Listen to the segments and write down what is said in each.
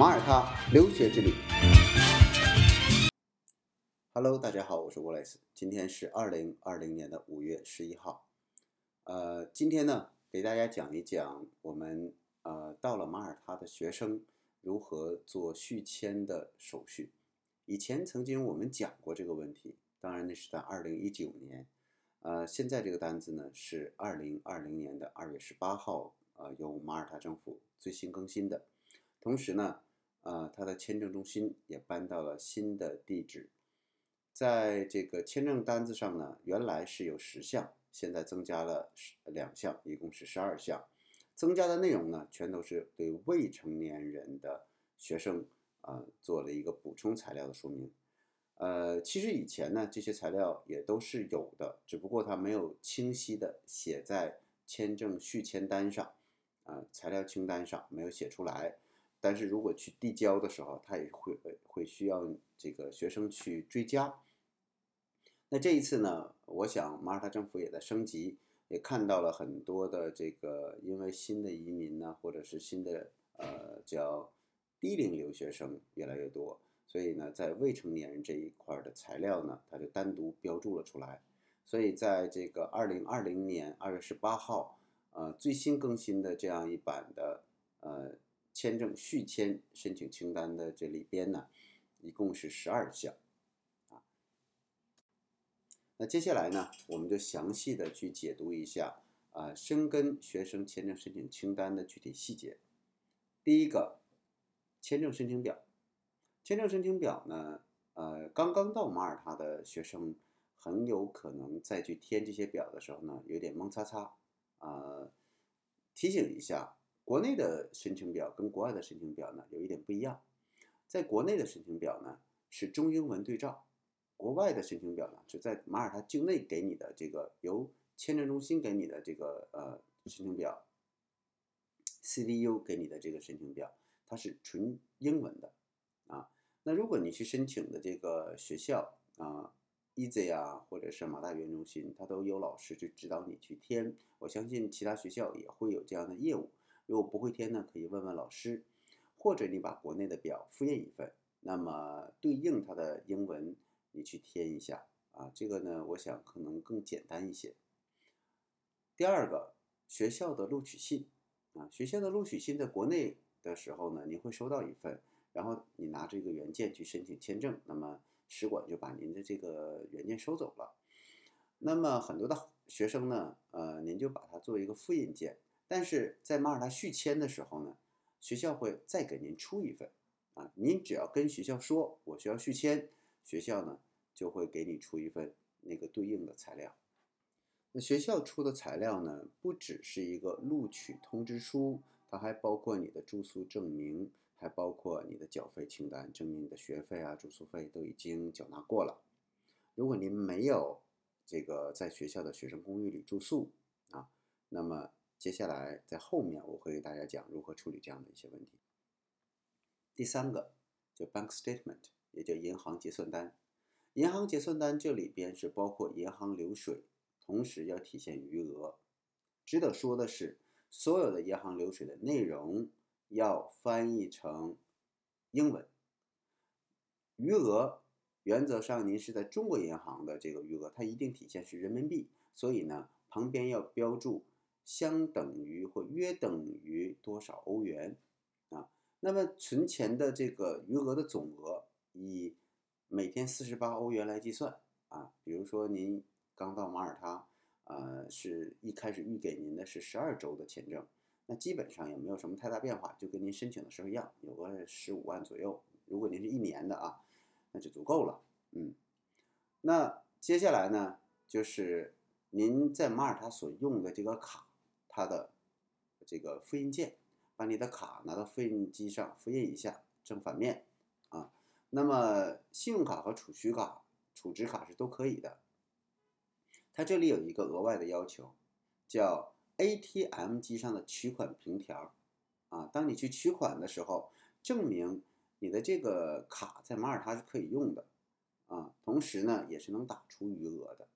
马耳他留学之旅。Hello，大家好，我是 Wallace，今天是二零二零年的五月十一号。呃，今天呢，给大家讲一讲我们呃到了马耳他的学生如何做续签的手续。以前曾经我们讲过这个问题。当然，那是在二零一九年，呃，现在这个单子呢是二零二零年的二月十八号，呃，由马耳他政府最新更新的。同时呢，呃，它的签证中心也搬到了新的地址。在这个签证单子上呢，原来是有十项，现在增加了两项，一共是十二项。增加的内容呢，全都是对未成年人的学生啊做了一个补充材料的说明。呃，其实以前呢，这些材料也都是有的，只不过它没有清晰的写在签证续签单上，啊，材料清单上没有写出来。但是如果去递交的时候，他也会会需要这个学生去追加。那这一次呢，我想马耳他政府也在升级，也看到了很多的这个因为新的移民呢，或者是新的呃叫低龄留学生越来越多。所以呢，在未成年人这一块的材料呢，它就单独标注了出来。所以在这个二零二零年二月十八号，呃，最新更新的这样一版的呃签证续签申请清单的这里边呢，一共是十二项啊。那接下来呢，我们就详细的去解读一下啊，深根学生签证申请清单的具体细节。第一个，签证申请表。签证申请表呢？呃，刚刚到马耳他的学生很有可能再去填这些表的时候呢，有点蒙擦擦。呃，提醒一下，国内的申请表跟国外的申请表呢有一点不一样。在国内的申请表呢是中英文对照，国外的申请表呢是在马耳他境内给你的这个由签证中心给你的这个呃申请表，CVU 给你的这个申请表，它是纯英文的。啊，那如果你去申请的这个学校啊，Easy 啊，或者是马大语言中心，它都有老师去指导你去填。我相信其他学校也会有这样的业务。如果不会填呢，可以问问老师，或者你把国内的表复印一份，那么对应它的英文你去填一下啊。这个呢，我想可能更简单一些。第二个，学校的录取信啊，学校的录取信在国内的时候呢，你会收到一份。然后你拿这个原件去申请签证，那么使馆就把您的这个原件收走了。那么很多的学生呢，呃，您就把它作为一个复印件。但是在马耳他续签的时候呢，学校会再给您出一份啊。您只要跟学校说我需要续签，学校呢就会给你出一份那个对应的材料。那学校出的材料呢，不只是一个录取通知书，它还包括你的住宿证明。还包括你的缴费清单，证明你的学费啊、住宿费都已经缴纳过了。如果您没有这个在学校的学生公寓里住宿啊，那么接下来在后面我会给大家讲如何处理这样的一些问题。第三个叫 bank statement，也叫银行结算单。银行结算单这里边是包括银行流水，同时要体现余额。值得说的是，所有的银行流水的内容。要翻译成英文，余额原则上您是在中国银行的这个余额，它一定体现是人民币，所以呢旁边要标注相等于或约等于多少欧元啊。那么存钱的这个余额的总额以每天四十八欧元来计算啊。比如说您刚到马耳他，呃，是一开始预给您的是十二周的签证。那基本上也没有什么太大变化，就跟您申请的时候一样，有个十五万左右。如果您是一年的啊，那就足够了。嗯，那接下来呢，就是您在马耳他所用的这个卡，它的这个复印件把你的卡拿到复印机上复印一下，正反面啊。那么信用卡和储蓄卡、储值卡是都可以的。它这里有一个额外的要求，叫 ATM 机上的取款凭条啊。当你去取款的时候，证明你的这个卡在马耳他是可以用的啊，同时呢也是能打出余额的。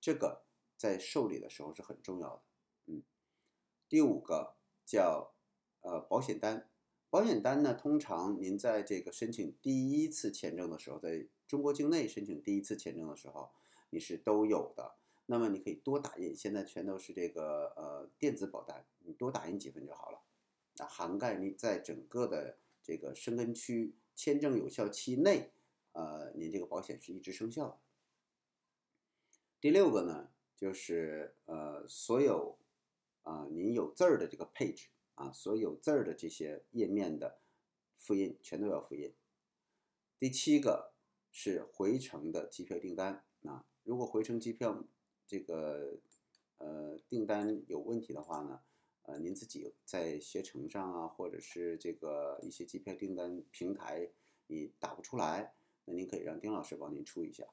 这个在受理的时候是很重要的。嗯，第五个叫。呃，保险单，保险单呢，通常您在这个申请第一次签证的时候，在中国境内申请第一次签证的时候，你是都有的。那么你可以多打印，现在全都是这个呃电子保单，你多打印几份就好了。那，涵盖你在整个的这个申根区签证有效期内，呃，您这个保险是一直生效的。第六个呢，就是呃所有啊您有字儿的这个配置。啊，所有字儿的这些页面的复印全都要复印。第七个是回程的机票订单啊，如果回程机票这个呃订单有问题的话呢，呃，您自己在携程上啊，或者是这个一些机票订单平台你打不出来，那您可以让丁老师帮您出一下。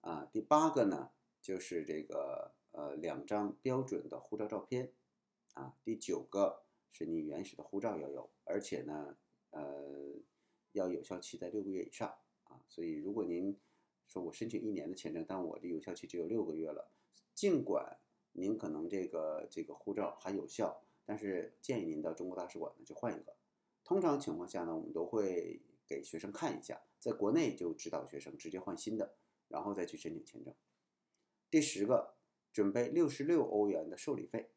啊，第八个呢就是这个呃两张标准的护照照片。啊，第九个是你原始的护照要有，而且呢，呃，要有效期在六个月以上啊。所以，如果您说我申请一年的签证，但我的有效期只有六个月了，尽管您可能这个这个护照还有效，但是建议您到中国大使馆呢就换一个。通常情况下呢，我们都会给学生看一下，在国内就指导学生直接换新的，然后再去申请签证。第十个，准备六十六欧元的受理费。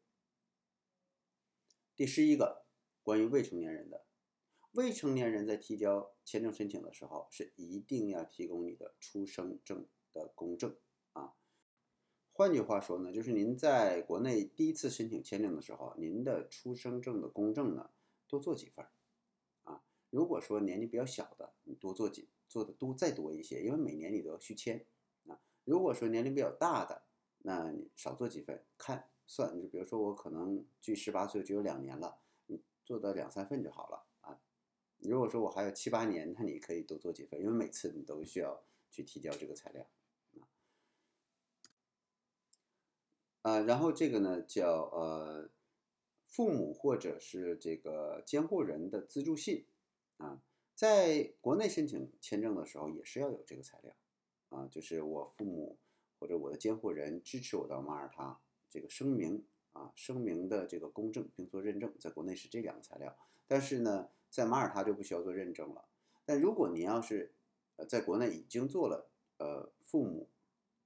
第十一个，关于未成年人的，未成年人在提交签证申请的时候，是一定要提供你的出生证的公证啊。换句话说呢，就是您在国内第一次申请签证的时候，您的出生证的公证呢，多做几份啊。如果说年龄比较小的，你多做几，做的多再多一些，因为每年你都要续签啊。如果说年龄比较大的，那你少做几份，看。算，就比如说我可能距十八岁只有两年了，你做到两三份就好了啊。如果说我还有七八年，那你可以多做几份，因为每次你都需要去提交这个材料啊。啊，然后这个呢叫呃父母或者是这个监护人的资助信啊，在国内申请签证的时候也是要有这个材料啊，就是我父母或者我的监护人支持我到马耳他。这个声明啊，声明的这个公证并做认证，在国内是这两个材料，但是呢，在马耳他就不需要做认证了。但如果您要是呃在国内已经做了呃父母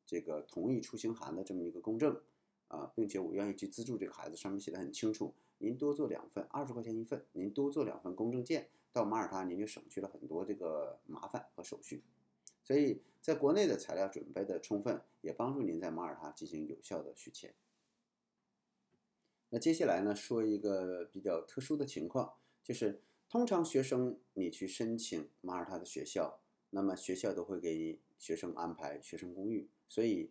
这个同意出行函的这么一个公证啊，并且我愿意去资助这个孩子，上面写的很清楚，您多做两份，二十块钱一份，您多做两份公证件，到马耳他您就省去了很多这个麻烦和手续。所以在国内的材料准备的充分，也帮助您在马耳他进行有效的续签。那接下来呢，说一个比较特殊的情况，就是通常学生你去申请马耳他的学校，那么学校都会给学生安排学生公寓，所以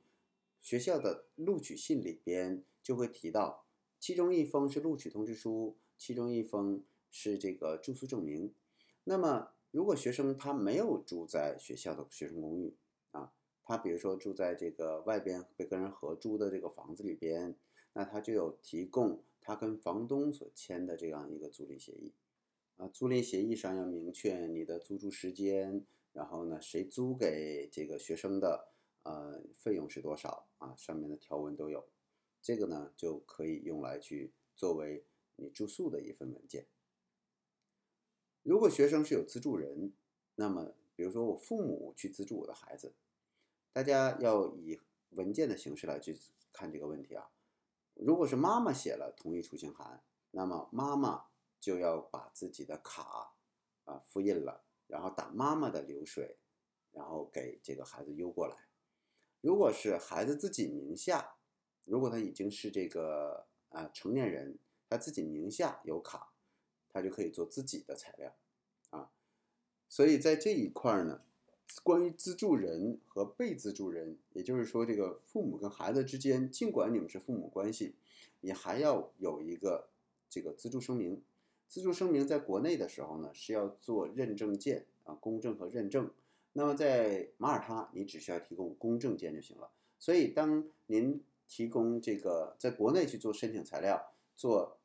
学校的录取信里边就会提到，其中一封是录取通知书，其中一封是这个住宿证明。那么如果学生他没有住在学校的学生公寓啊，他比如说住在这个外边被跟人合租的这个房子里边。那他就有提供他跟房东所签的这样一个租赁协议，啊，租赁协议上要明确你的租住时间，然后呢，谁租给这个学生的，呃，费用是多少啊？上面的条文都有，这个呢就可以用来去作为你住宿的一份文件。如果学生是有资助人，那么比如说我父母去资助我的孩子，大家要以文件的形式来去看这个问题啊。如果是妈妈写了同意出行函，那么妈妈就要把自己的卡啊复印了，然后打妈妈的流水，然后给这个孩子邮过来。如果是孩子自己名下，如果他已经是这个啊成年人，他自己名下有卡，他就可以做自己的材料啊。所以在这一块呢。关于资助人和被资助人，也就是说，这个父母跟孩子之间，尽管你们是父母关系，你还要有一个这个资助声明。资助声明在国内的时候呢，是要做认证件啊，公证和认证。那么在马耳他，你只需要提供公证件就行了。所以，当您提供这个在国内去做申请材料、做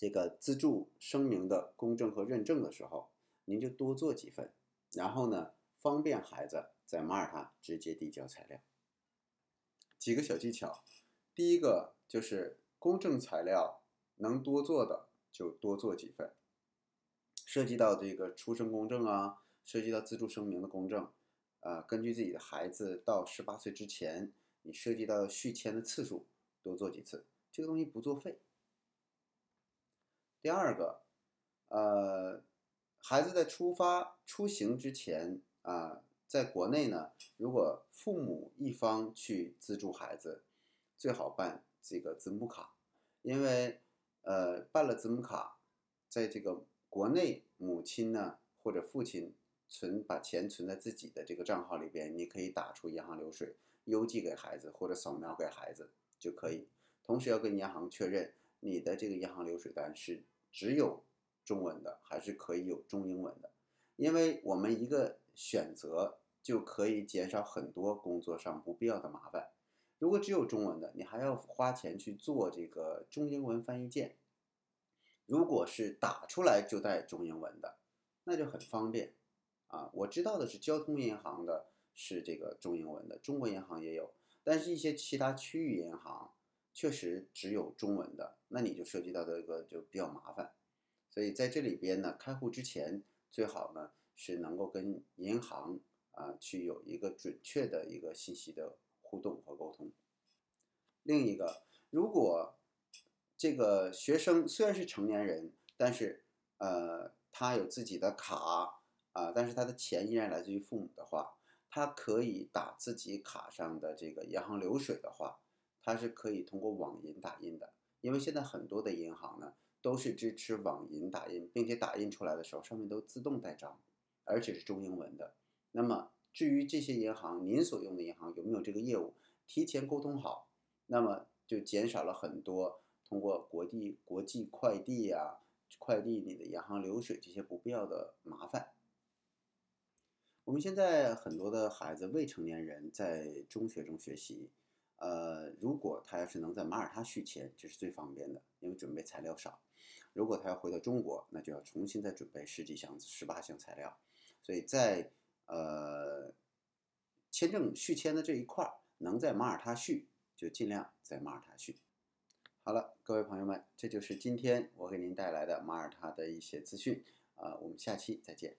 这个资助声明的公证和认证的时候，您就多做几份，然后呢，方便孩子在马耳他直接递交材料。几个小技巧，第一个就是公证材料能多做的。就多做几份，涉及到这个出生公证啊，涉及到自助声明的公证，啊，根据自己的孩子到十八岁之前，你涉及到续签的次数多做几次，这个东西不作废。第二个，呃，孩子在出发出行之前啊，在国内呢，如果父母一方去资助孩子，最好办这个子母卡，因为。呃，办了子母卡，在这个国内，母亲呢或者父亲存把钱存在自己的这个账号里边，你可以打出银行流水，邮寄给孩子或者扫描给孩子就可以。同时要跟银行确认你的这个银行流水单是只有中文的，还是可以有中英文的。因为我们一个选择就可以减少很多工作上不必要的麻烦。如果只有中文的，你还要花钱去做这个中英文翻译件。如果是打出来就带中英文的，那就很方便啊。我知道的是，交通银行的是这个中英文的，中国银行也有，但是一些其他区域银行确实只有中文的，那你就涉及到这个就比较麻烦。所以在这里边呢，开户之前最好呢是能够跟银行啊去有一个准确的一个信息的。互动和沟通。另一个，如果这个学生虽然是成年人，但是呃，他有自己的卡啊，但是他的钱依然来自于父母的话，他可以打自己卡上的这个银行流水的话，它是可以通过网银打印的。因为现在很多的银行呢都是支持网银打印，并且打印出来的时候上面都自动带章，而且是中英文的。那么至于这些银行，您所用的银行有没有这个业务？提前沟通好，那么就减少了很多通过国际国际快递呀、快递你的银行流水这些不必要的麻烦。我们现在很多的孩子未成年人在中学中学习，呃，如果他要是能在马耳他续签，这是最方便的，因为准备材料少。如果他要回到中国，那就要重新再准备十几项、十八项材料。所以在呃，签证续签的这一块儿，能在马耳他续就尽量在马耳他续。好了，各位朋友们，这就是今天我给您带来的马耳他的一些资讯啊，我们下期再见。